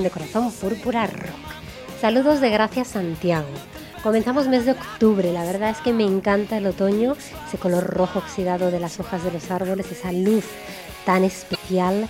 de Corazón Púrpura Rock. Saludos de Gracias Santiago. Comenzamos mes de octubre, la verdad es que me encanta el otoño, ese color rojo oxidado de las hojas de los árboles, esa luz tan especial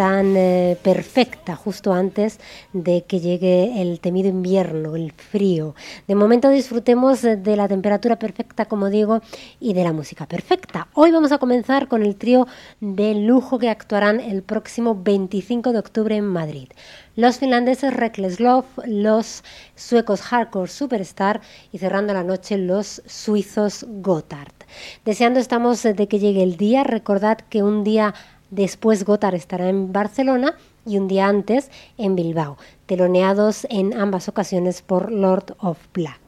tan eh, perfecta justo antes de que llegue el temido invierno, el frío. De momento disfrutemos de la temperatura perfecta, como digo, y de la música perfecta. Hoy vamos a comenzar con el trío de lujo que actuarán el próximo 25 de octubre en Madrid. Los finlandeses Reckless Love, los suecos Hardcore Superstar y cerrando la noche los suizos Gotthard. Deseando estamos de que llegue el día, recordad que un día Después Gotar estará en Barcelona y un día antes en Bilbao, teloneados en ambas ocasiones por Lord of Black.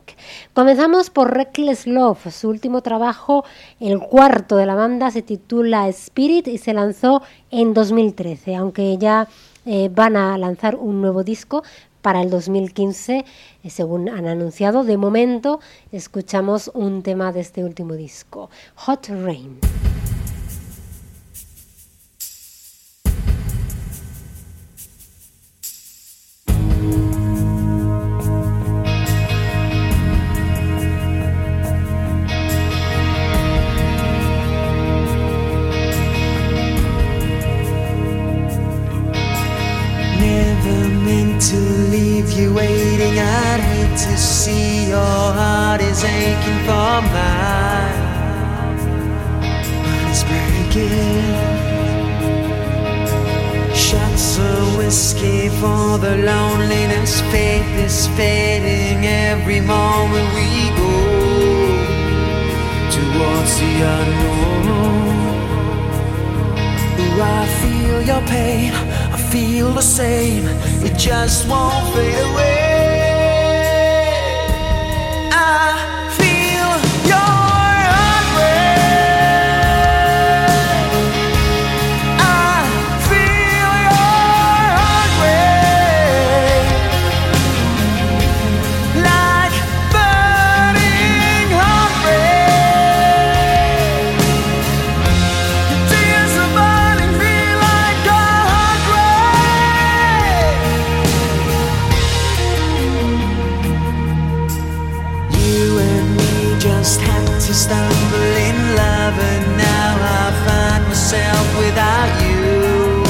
Comenzamos por Reckless Love, su último trabajo, el cuarto de la banda, se titula Spirit y se lanzó en 2013, aunque ya eh, van a lanzar un nuevo disco para el 2015, eh, según han anunciado. De momento, escuchamos un tema de este último disco, Hot Rain. to see your heart is aching for mine. But it's breaking. Shots of whiskey for the loneliness. Faith is fading every moment we go towards the unknown. Ooh, I feel your pain. I feel the same. It just won't fade away. to stumble in love, and now I find myself without you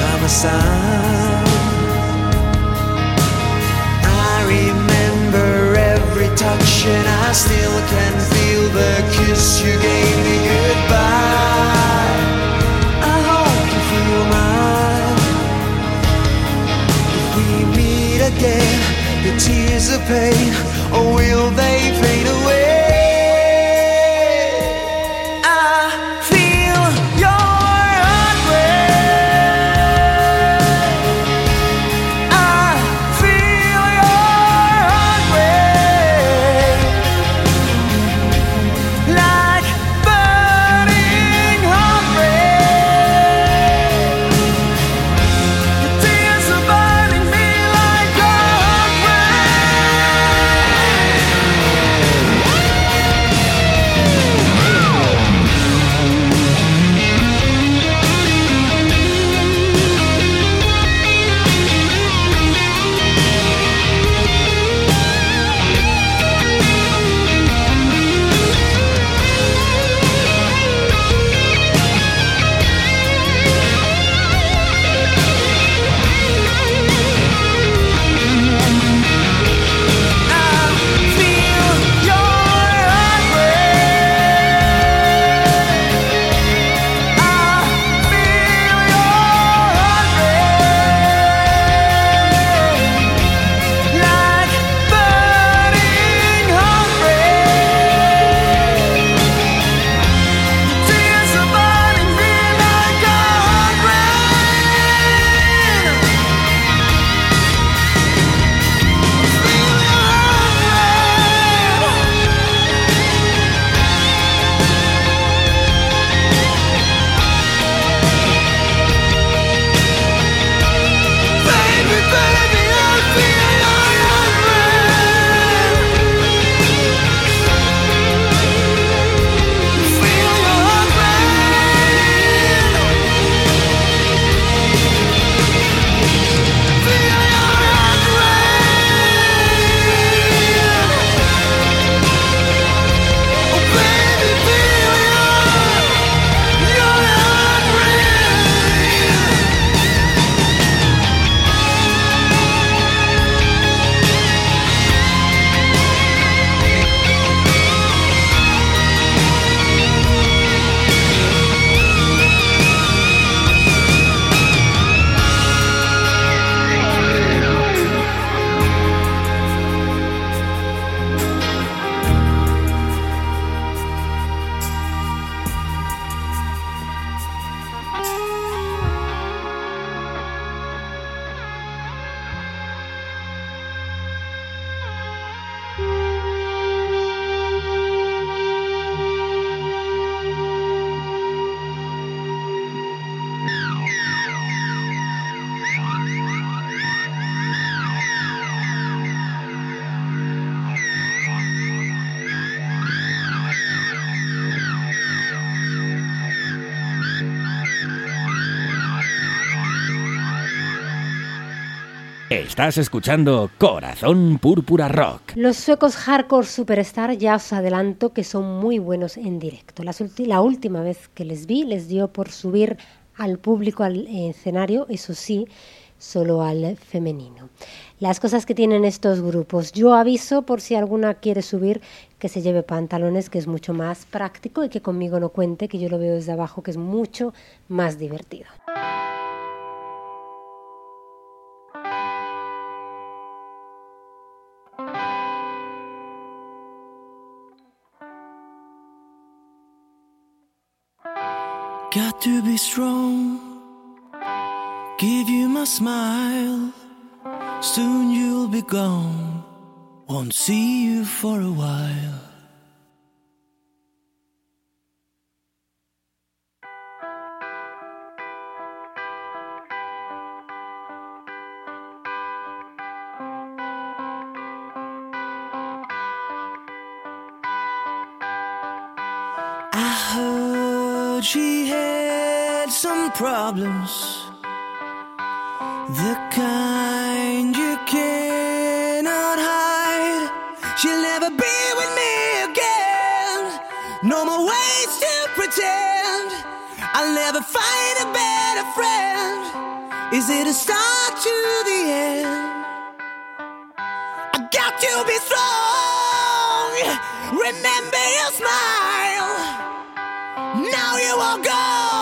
by my side. I remember every touch, and I still can feel the kiss you gave me goodbye. your tears of pain, or will they fade away? Estás escuchando Corazón Púrpura Rock. Los suecos Hardcore Superstar ya os adelanto que son muy buenos en directo. La, la última vez que les vi les dio por subir al público al escenario, eso sí, solo al femenino. Las cosas que tienen estos grupos. Yo aviso por si alguna quiere subir que se lleve pantalones, que es mucho más práctico y que conmigo no cuente, que yo lo veo desde abajo, que es mucho más divertido. Got to be strong. Give you my smile. Soon you'll be gone. Won't see you for a while. Problems. The kind you cannot hide. She'll never be with me again. No more ways to pretend. I'll never find a better friend. Is it a start to the end? I got to be strong. Remember your smile. Now you are gone.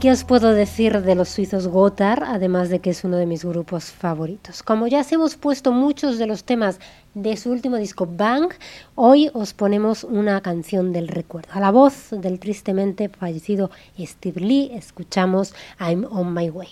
Qué os puedo decir de los suizos Gotthard, además de que es uno de mis grupos favoritos? Como ya os hemos puesto muchos de los temas de su último disco Bang, hoy os ponemos una canción del recuerdo. A la voz del tristemente fallecido Steve Lee escuchamos I'm on my way.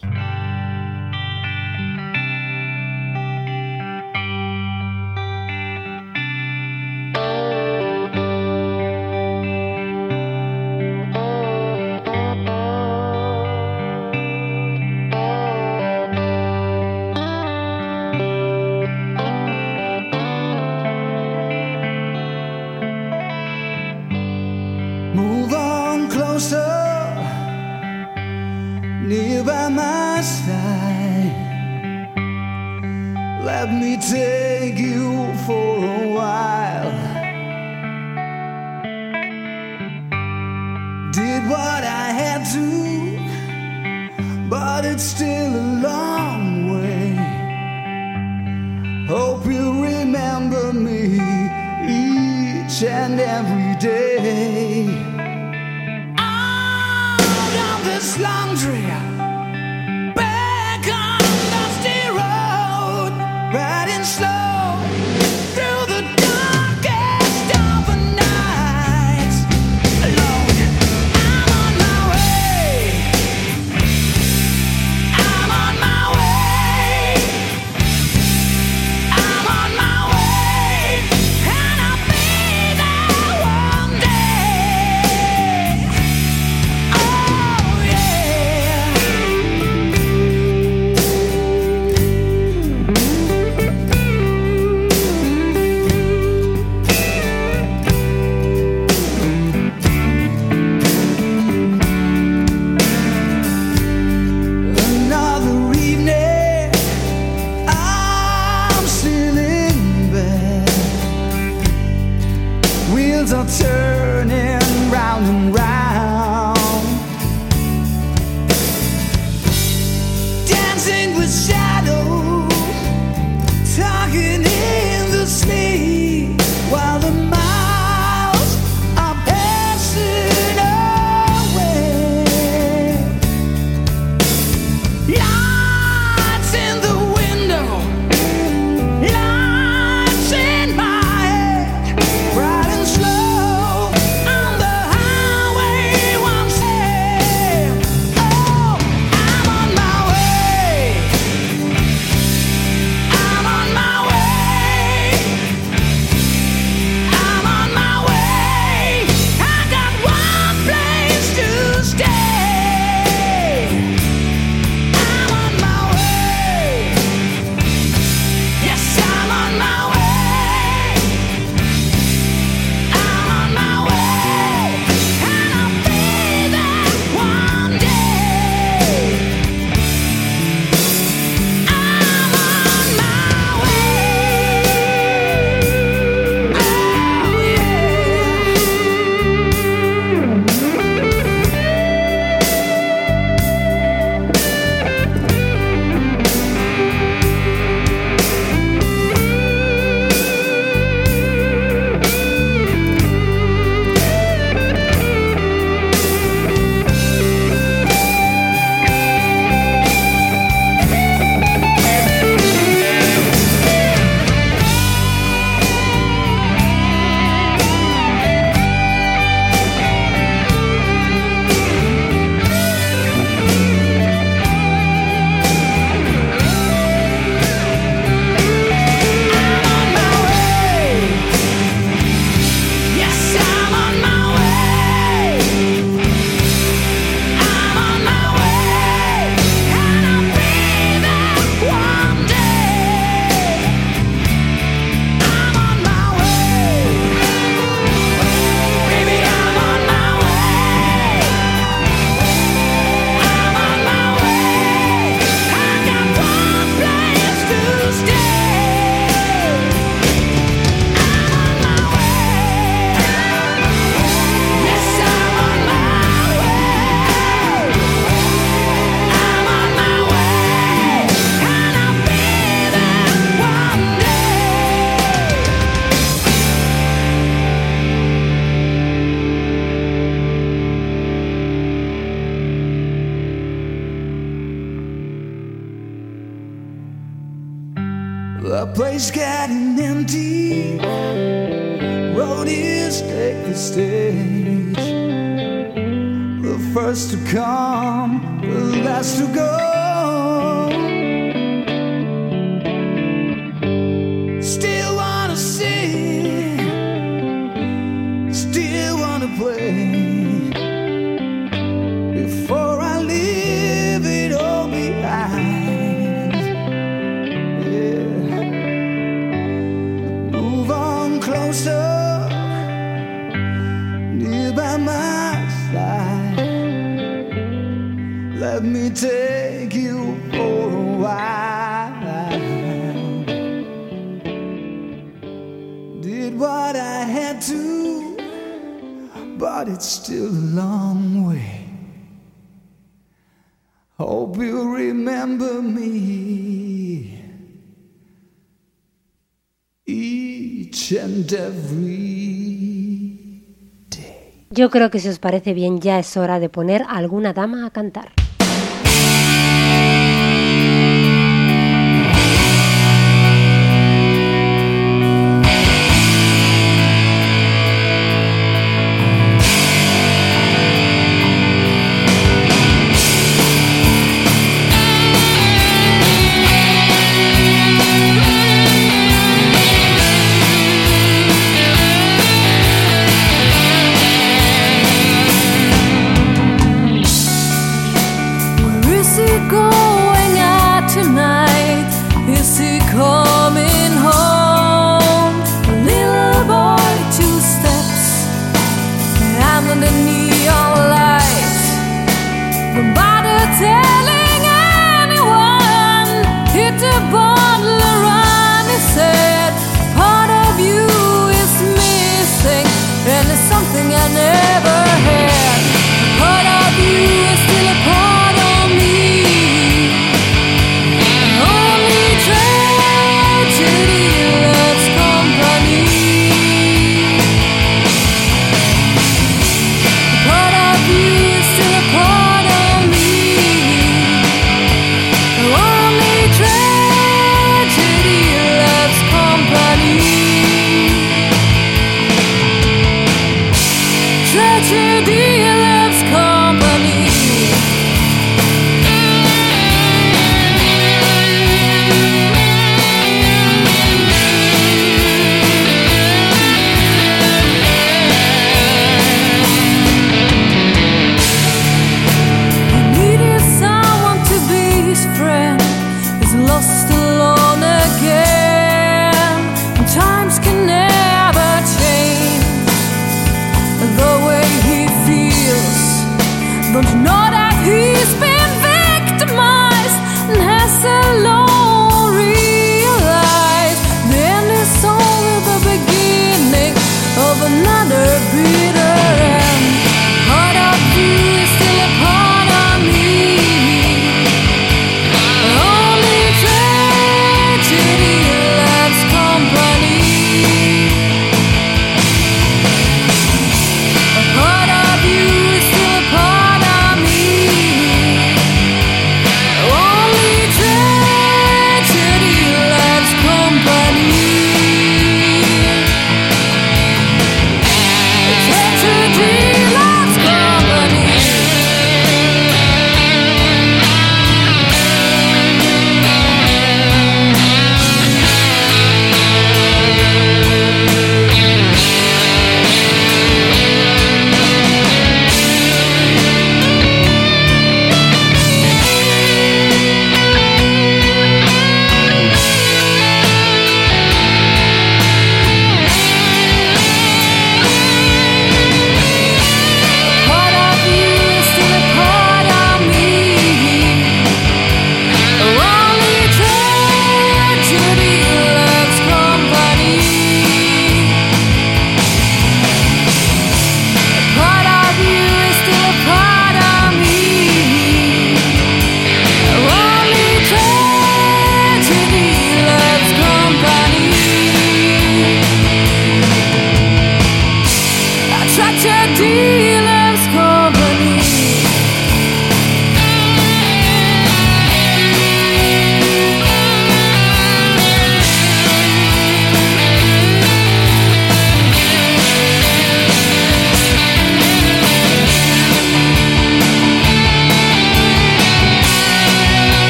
Still wanna it's still a long way. Hope you remember me each and every day. Yo creo que si os parece bien ya es hora de poner a alguna dama a cantar.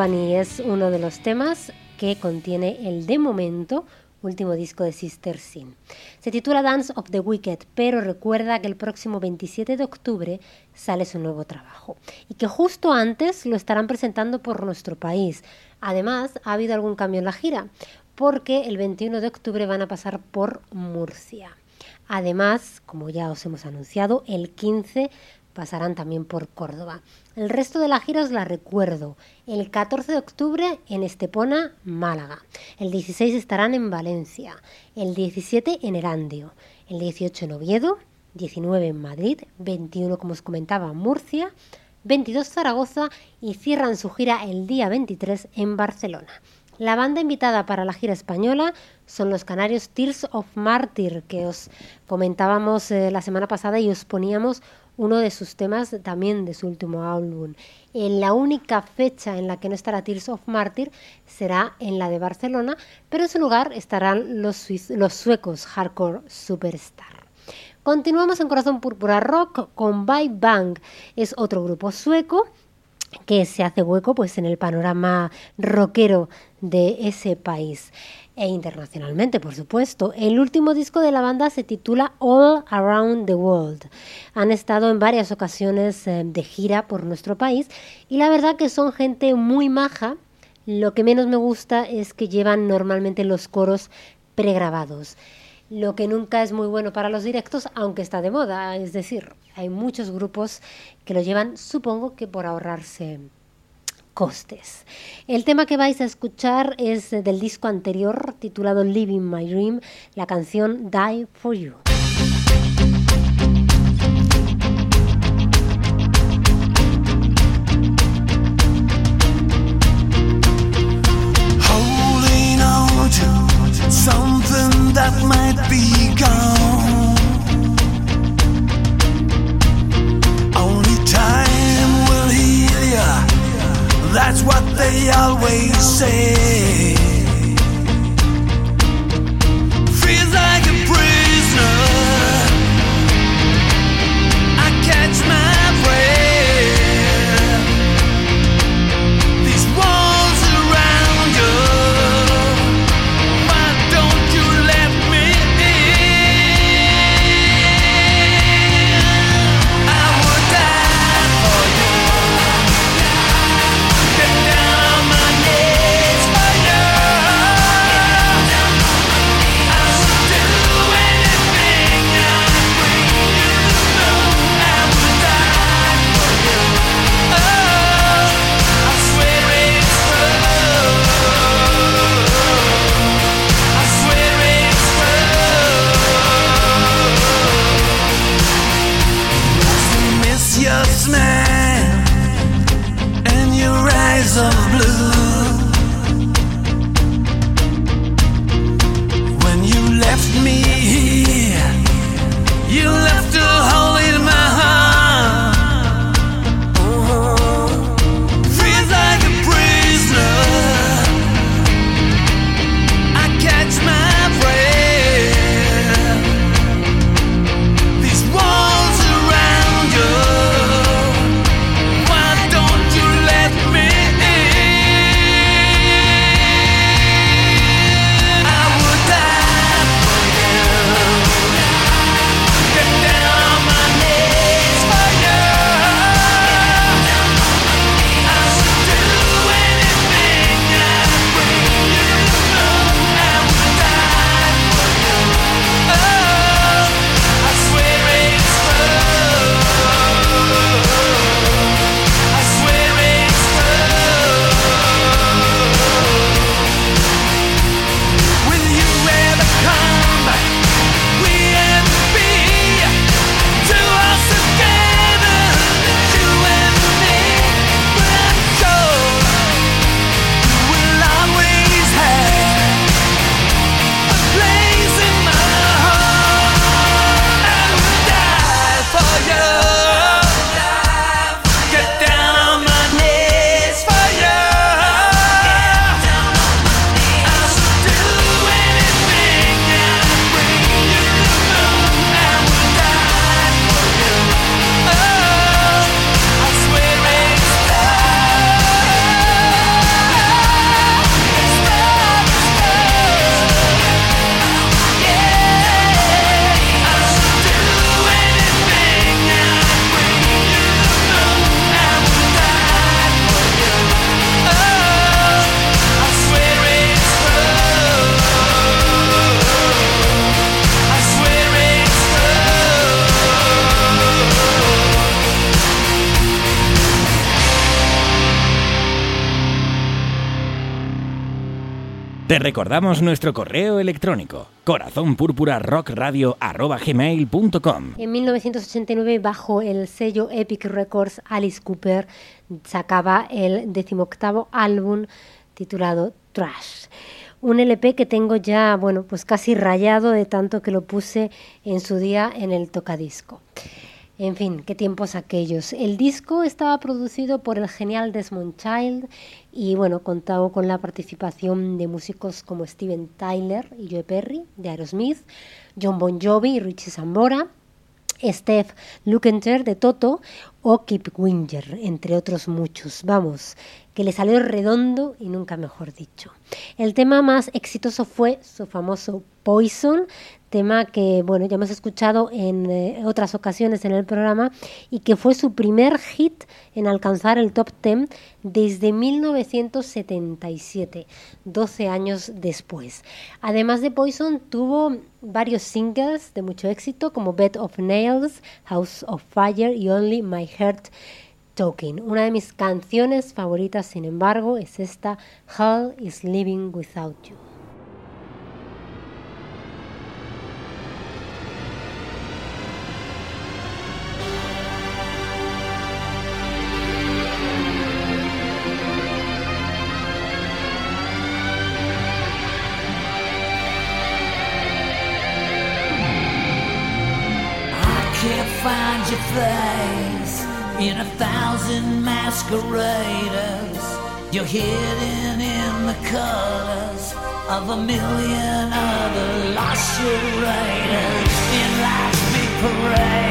Company es uno de los temas que contiene el de momento último disco de Sister Sin. Se titula Dance of the Wicked, pero recuerda que el próximo 27 de octubre sale su nuevo trabajo y que justo antes lo estarán presentando por nuestro país. Además, ha habido algún cambio en la gira, porque el 21 de octubre van a pasar por Murcia. Además, como ya os hemos anunciado, el 15 pasarán también por Córdoba. El resto de la gira os la recuerdo. El 14 de octubre en Estepona, Málaga. El 16 estarán en Valencia. El 17 en Erandio. El 18 en Oviedo. 19 en Madrid. 21, como os comentaba, Murcia. 22 Zaragoza y cierran su gira el día 23 en Barcelona. La banda invitada para la gira española son los canarios Tears of Martyr, que os comentábamos eh, la semana pasada y os poníamos uno de sus temas también de su último álbum. En la única fecha en la que no estará Tears of Martyr será en la de Barcelona, pero en su lugar estarán los, suecos Hardcore Superstar. Continuamos en Corazón Púrpura Rock con Bye Bang. Es otro grupo sueco que se hace hueco pues en el panorama rockero de ese país e internacionalmente, por supuesto. El último disco de la banda se titula All Around the World. Han estado en varias ocasiones eh, de gira por nuestro país y la verdad que son gente muy maja. Lo que menos me gusta es que llevan normalmente los coros pregrabados lo que nunca es muy bueno para los directos, aunque está de moda. Es decir, hay muchos grupos que lo llevan, supongo que por ahorrarse costes. El tema que vais a escuchar es del disco anterior titulado Living My Dream, la canción Die for You. Always say. Recordamos nuestro correo electrónico corazonpurpurarockradio.com. En 1989, bajo el sello Epic Records, Alice Cooper sacaba el decimoctavo álbum titulado Trash. Un LP que tengo ya, bueno, pues casi rayado de tanto que lo puse en su día en el tocadisco. En fin, qué tiempos aquellos. El disco estaba producido por el genial Desmond Child y bueno, contaba con la participación de músicos como Steven Tyler y Joe Perry de Aerosmith, John Bon Jovi y Richie Sambora, Steph Lukenter de Toto o Kip Winger, entre otros muchos. Vamos, que le salió redondo y nunca mejor dicho. El tema más exitoso fue su famoso Poison, tema que bueno ya hemos escuchado en eh, otras ocasiones en el programa y que fue su primer hit en alcanzar el top 10 desde 1977, 12 años después. Además de Poison tuvo varios singles de mucho éxito como Bed of Nails, House of Fire y Only My Heart Talking. Una de mis canciones favoritas, sin embargo, es esta Hell is Living Without You. Thousand masqueraders. You're hidden in the colors of a million other lost raiders in life's big parade.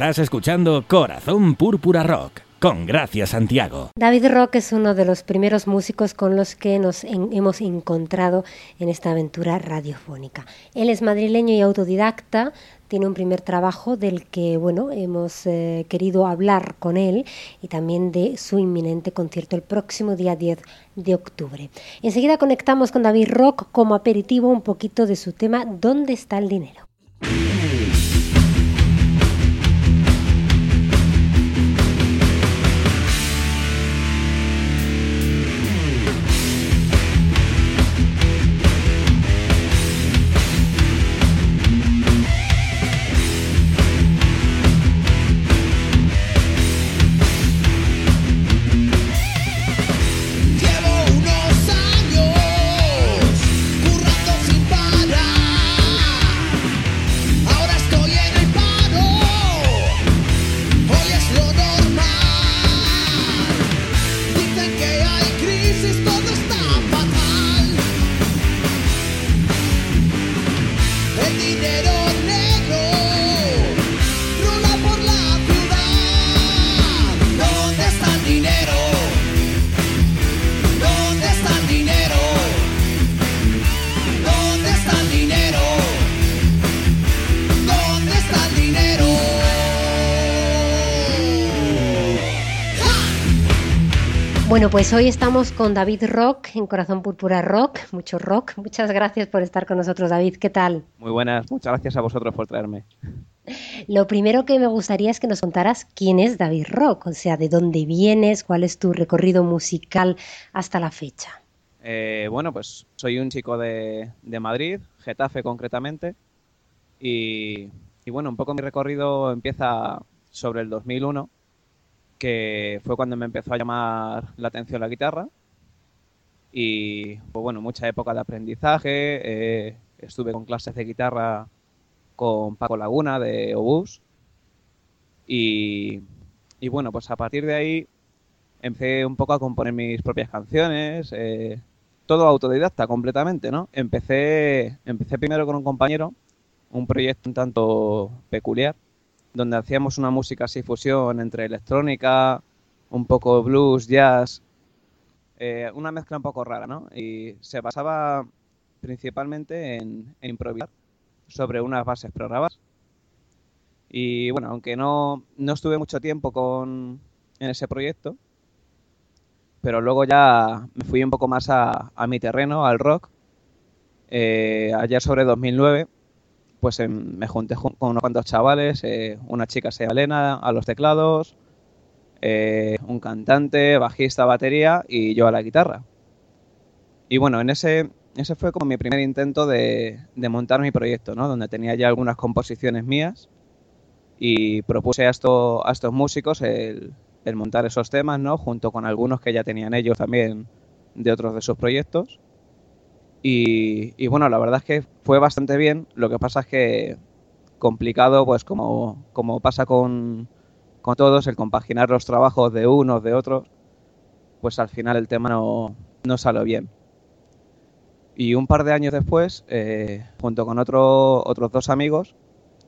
Estás escuchando Corazón Púrpura Rock con Gracia Santiago. David Rock es uno de los primeros músicos con los que nos hemos encontrado en esta aventura radiofónica. Él es madrileño y autodidacta, tiene un primer trabajo del que bueno hemos eh, querido hablar con él y también de su inminente concierto el próximo día 10 de octubre. Enseguida conectamos con David Rock como aperitivo un poquito de su tema ¿Dónde está el dinero? Bueno, pues hoy estamos con David Rock en Corazón Púrpura Rock, mucho rock. Muchas gracias por estar con nosotros, David. ¿Qué tal? Muy buenas, muchas gracias a vosotros por traerme. Lo primero que me gustaría es que nos contaras quién es David Rock, o sea, de dónde vienes, cuál es tu recorrido musical hasta la fecha. Eh, bueno, pues soy un chico de, Madrid, Getafe concretamente, y, y bueno, un poco mi recorrido empieza sobre el 2001 que fue cuando me empezó a llamar la atención la guitarra. Y pues bueno, mucha época de aprendizaje. Eh, estuve con clases de guitarra con Paco Laguna de Obús. Y, y, bueno, pues a partir de ahí empecé un poco a componer mis propias canciones. Eh, todo autodidacta completamente, ¿no? Empecé, empecé primero con un compañero, un proyecto un tanto peculiar, donde hacíamos una música así fusión entre electrónica, un poco blues, jazz, eh, una mezcla un poco rara, ¿no? Y se basaba principalmente en, improvisar sobre unas bases programadas. Y bueno, aunque no, no estuve mucho tiempo con, en ese proyecto, pero luego ya me fui un poco más a, a mi terreno, al rock, eh, allá sobre 2009 pues em, me junté con unos cuantos chavales, eh, una chica se llama Elena a los teclados, eh, un cantante, bajista, batería y yo a la guitarra. Y bueno, en ese, ese fue como mi primer intento de, montar mi proyecto, ¿no? Donde tenía ya algunas composiciones mías y propuse a, esto, a estos músicos el, el montar esos temas, ¿no? Junto con algunos que ya tenían ellos también de otros de sus proyectos. Y, bueno, la verdad es que fue bastante bien. Lo que pasa es que complicado, pues como, como pasa con, con todos, el compaginar los trabajos de unos, de otros, pues al final el tema no, no salió bien. Y un par de años después, eh, junto con otro, otros dos amigos,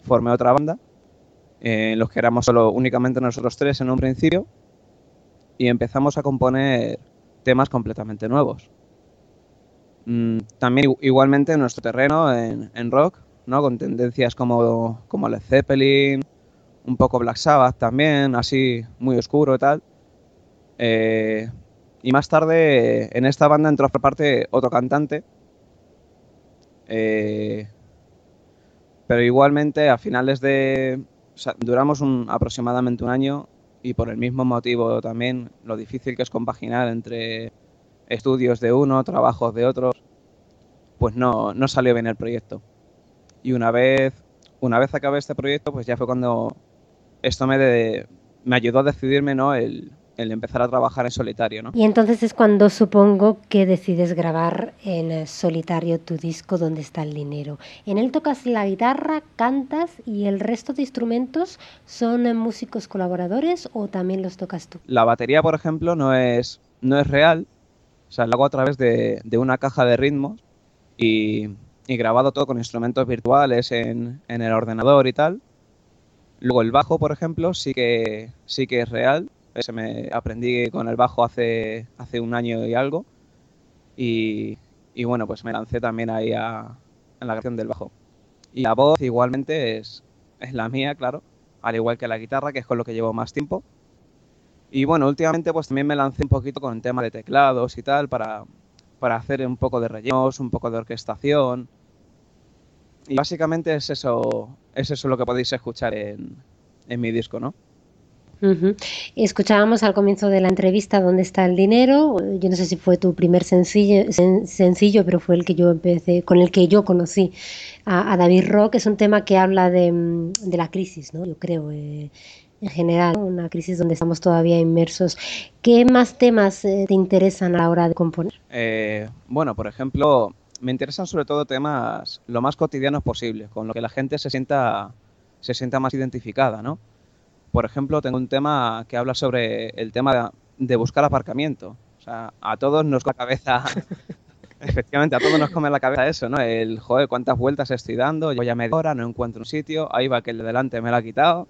formé otra banda, en los que éramos solo únicamente nosotros tres en un principio, y empezamos a componer temas completamente nuevos. Mm, también igualmente en nuestro terreno, en, rock, ¿no? Con tendencias como, como Led Zeppelin, un poco Black Sabbath también, así muy oscuro y tal. Eh, y más tarde en esta banda entró por parte otro cantante. Eh, pero igualmente a finales de... duramos aproximadamente un año y por el mismo motivo también lo difícil que es compaginar entre estudios de uno, trabajos de otros, pues no, no salió bien el proyecto. Y una vez, una vez acabé este proyecto, pues ya fue cuando esto me, me ayudó a decidirme, ¿no? El, el empezar a trabajar en solitario, ¿no? Y entonces es cuando supongo que decides grabar en solitario tu disco Donde está el dinero. En él tocas la guitarra, cantas y el resto de instrumentos son músicos colaboradores o también los tocas tú. La batería, por ejemplo, no es no es real, o sea, lo hago a través de, una caja de ritmos y, grabado todo con instrumentos virtuales en, el ordenador y tal. Luego el bajo, por ejemplo, sí que, sí que es real. Ese me aprendí con el bajo hace, hace un año y algo. Y, y bueno, pues me lancé también ahí a, en la creación del bajo. Y la voz igualmente es, es la mía, claro, al igual que la guitarra, que es con lo que llevo más tiempo. Y bueno, últimamente pues también me lancé un poquito con el tema de teclados y tal para, para hacer un poco de rellenos, un poco de orquestación. Y básicamente es eso, es eso lo que podéis escuchar en, en mi disco, ¿no? Ujú. Escuchábamos al comienzo de la entrevista dónde está el dinero. Yo no sé si fue tu primer sencillo, sen- sencillo, pero fue el que yo empecé, con el que yo conocí a, David Rock. Es un tema que habla de, de la crisis, ¿no? Yo creo, eh, en general, una crisis donde estamos todavía inmersos. ¿Qué más temas eh, te interesan a la hora de componer? Eh, bueno, por ejemplo, me interesan sobre todo temas lo más cotidianos posibles, con lo que la gente se sienta, se sienta más identificada, ¿no? Por ejemplo, tengo un tema que habla sobre el tema de, de buscar aparcamiento. O sea, a todos nos come la cabeza, efectivamente, a todos nos come la cabeza eso, ¿no? El, joder, cuántas vueltas estoy dando, yo ya media hora, no encuentro un sitio, ahí va que el de delante me lo ha quitado.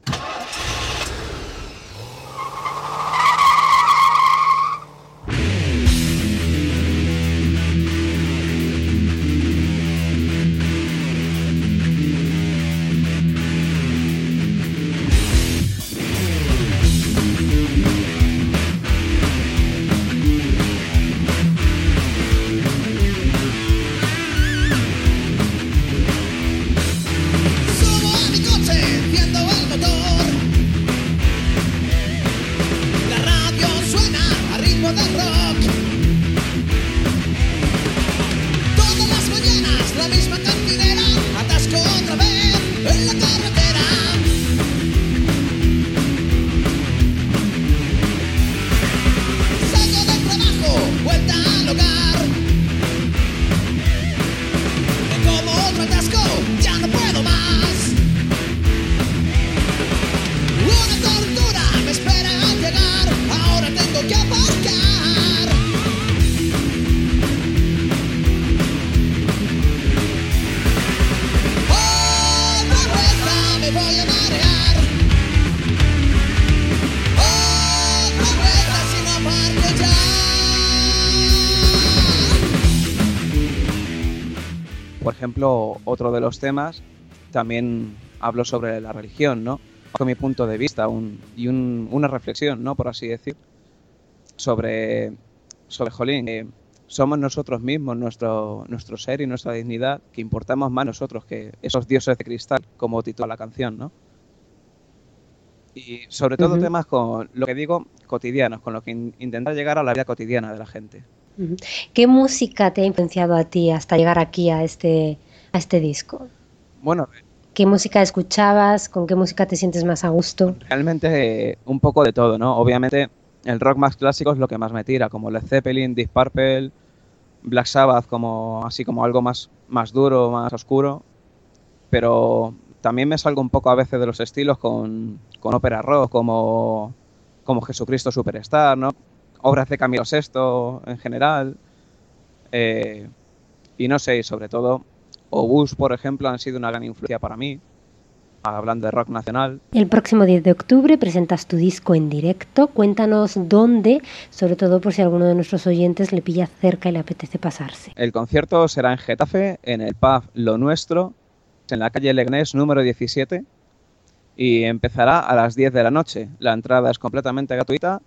Temas también hablo sobre la religión, ¿no? Con mi punto de vista un- y un- una reflexión, ¿no? Por así decir, sobre, sobre Jolín. que somos nosotros mismos, nuestro, nuestro ser y nuestra dignidad, que importamos más nosotros que esos dioses de cristal, como titula la canción, ¿no? Y sobre todo temas con, lo que digo, cotidianos, con lo que in- intentar llegar a la vida cotidiana de la gente. ¿Qué música te ha influenciado a ti hasta llegar aquí a este, a este disco? Bueno, ¿Qué música escuchabas? ¿Con qué música te sientes más a gusto? Realmente eh, un poco de todo, ¿no? Obviamente el rock más clásico es lo que más me tira, como Led Zeppelin, Deep Purple, Black Sabbath, como así como algo más, más duro, más oscuro. Pero también me salgo un poco a veces de los estilos con, con ópera rock, como, como Jesucristo Superstar, ¿no? Obras de Camilo VI en general. Eh, y no sé, y sobre todo, Obús, por ejemplo, han sido una gran influencia para mí, hablando de rock nacional. El próximo 10 de octubre presentas tu disco en directo. Cuéntanos dónde, sobre todo por si alguno de nuestros oyentes le pilla cerca y le apetece pasarse. El concierto será en Getafe, en el pub Lo Nuestro, en la calle Legnés número 17, y empezará a las 10 de la noche. La entrada es completamente gratuita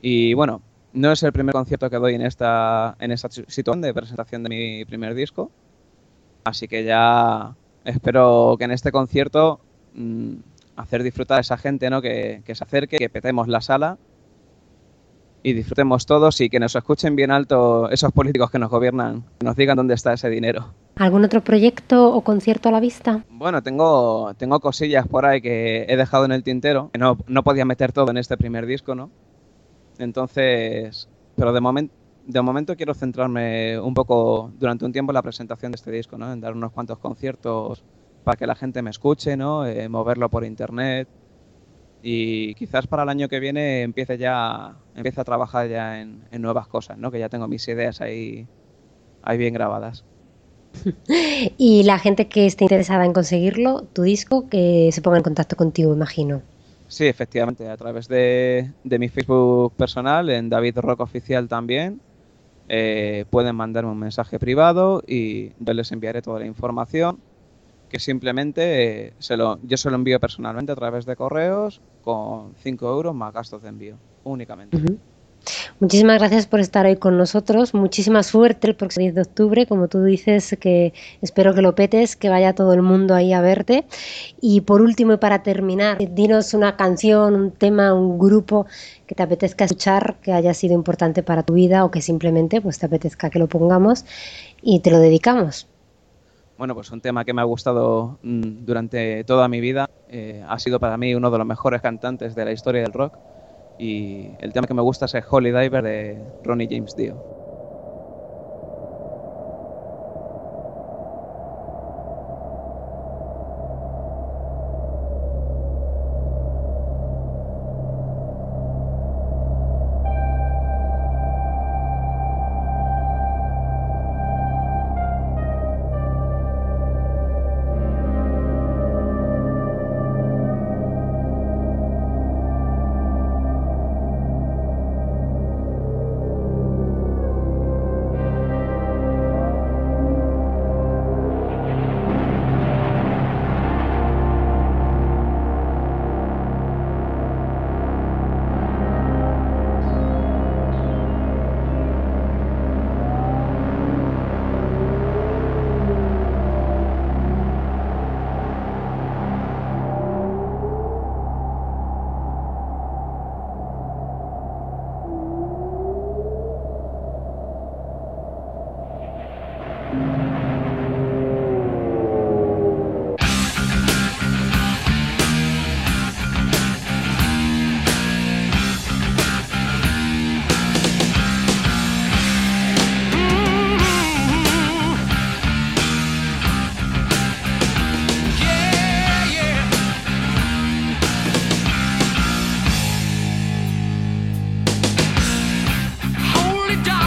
y bueno, no es el primer concierto que doy en esta, en esta situación de presentación de mi primer disco, así que ya espero que en este concierto mm, hacer disfrutar a esa gente ¿no? que, que se acerque, que petemos la sala y disfrutemos todos y que nos escuchen bien alto esos políticos que nos gobiernan, que nos digan dónde está ese dinero. ¿Algún otro proyecto o concierto a la vista? Bueno, tengo, tengo cosillas por ahí que he dejado en el tintero, que no, no podía meter todo en este primer disco, ¿no? Entonces, pero de, momento de momento quiero centrarme un poco durante un tiempo en la presentación de este disco, ¿no? En dar unos cuantos conciertos para que la gente me escuche, ¿no? Eh, moverlo por internet y quizás para el año que viene empiece ya empiece a trabajar ya en, en nuevas cosas, ¿no? Que ya tengo mis ideas ahí, ahí bien grabadas. y la gente que esté interesada en conseguirlo, tu disco, que se ponga en contacto contigo, imagino. Sí, efectivamente, a través de, de mi Facebook personal, en David Rock Oficial también, eh, pueden mandarme un mensaje privado y yo les enviaré toda la información que simplemente eh, se lo, yo se lo envío personalmente a través de correos con 5 euros más gastos de envío, únicamente. Muchísimas gracias por estar hoy con nosotros. Muchísima suerte el próximo 10 de octubre. Como tú dices, que espero que lo petes, que vaya todo el mundo ahí a verte. Y por último, y para terminar, dinos una canción, un tema, un grupo que te apetezca escuchar, que haya sido importante para tu vida o que simplemente pues, te apetezca que lo pongamos y te lo dedicamos. Bueno, pues un tema que me ha gustado mm, durante toda mi vida. eh, ha sido para mí uno de los mejores cantantes de la historia del rock. Y el tema que me gusta es Holy Diver de Ronnie James Dio. Holy diver,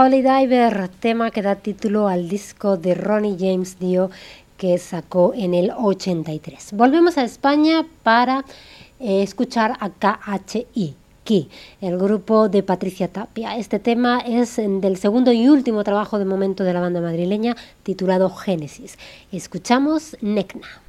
Holy Diver, tema que da título al disco de Ronnie James Dio que sacó en el 83. Volvemos a España para eh, escuchar a KHI. El grupo de Patricia Tapia. Este tema es del segundo y último trabajo de momento de la banda madrileña titulado Génesis. Escuchamos Necna.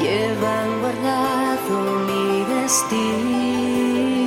Llevan guardado mi destino.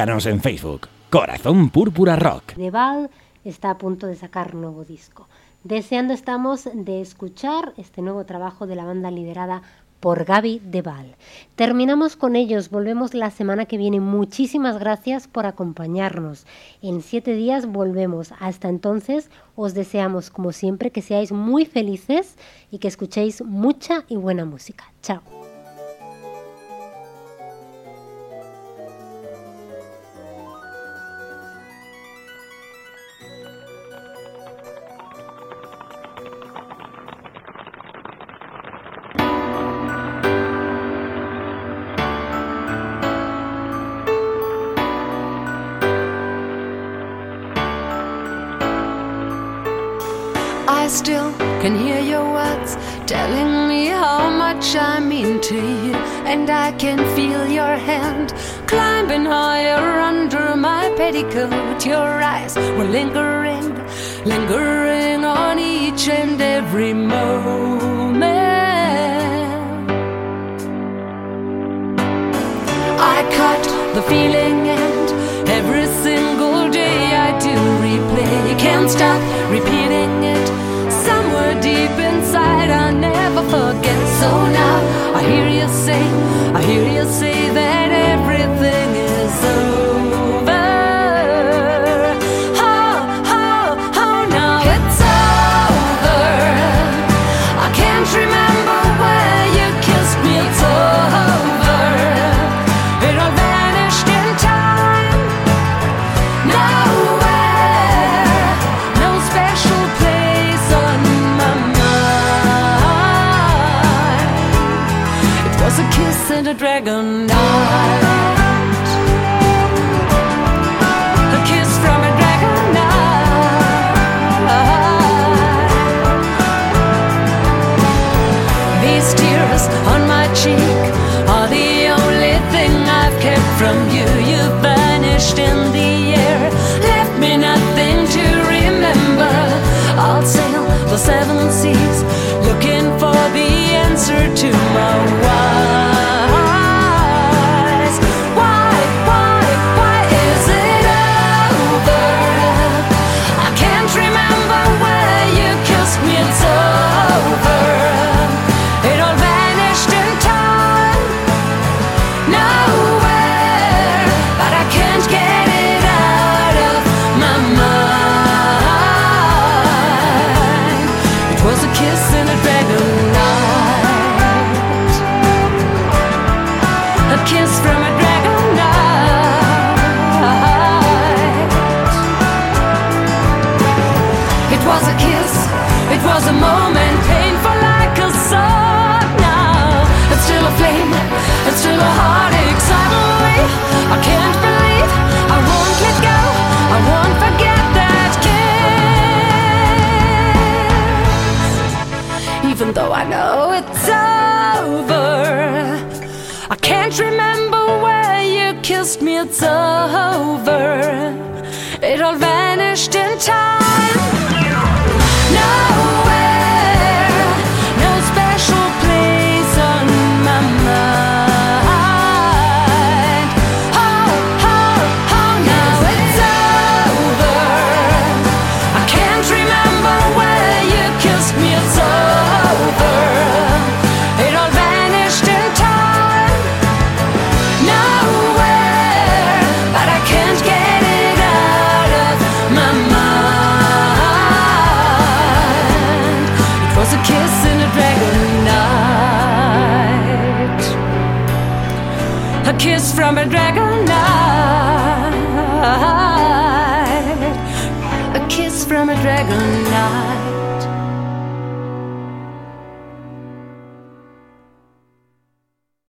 Búscanos en Facebook. Corazón Púrpura Rock. de Val está a punto de sacar nuevo disco. Deseando estamos de escuchar este nuevo trabajo de la banda liderada por Gaby Deval. Terminamos con ellos, volvemos la semana que viene. Muchísimas gracias por acompañarnos. En siete días volvemos. Hasta entonces os deseamos, como siempre, que seáis muy felices y que escuchéis mucha y buena música. Chao. Still can hear your words telling me how much I mean to you, and I can feel your hand climbing higher under my petticoat. Your eyes were lingering, lingering on each and every moment. I caught the feeling, and every single day I do replay. Can't stop repeating it. Deep inside, I never forget. So now I hear you say, I hear you say that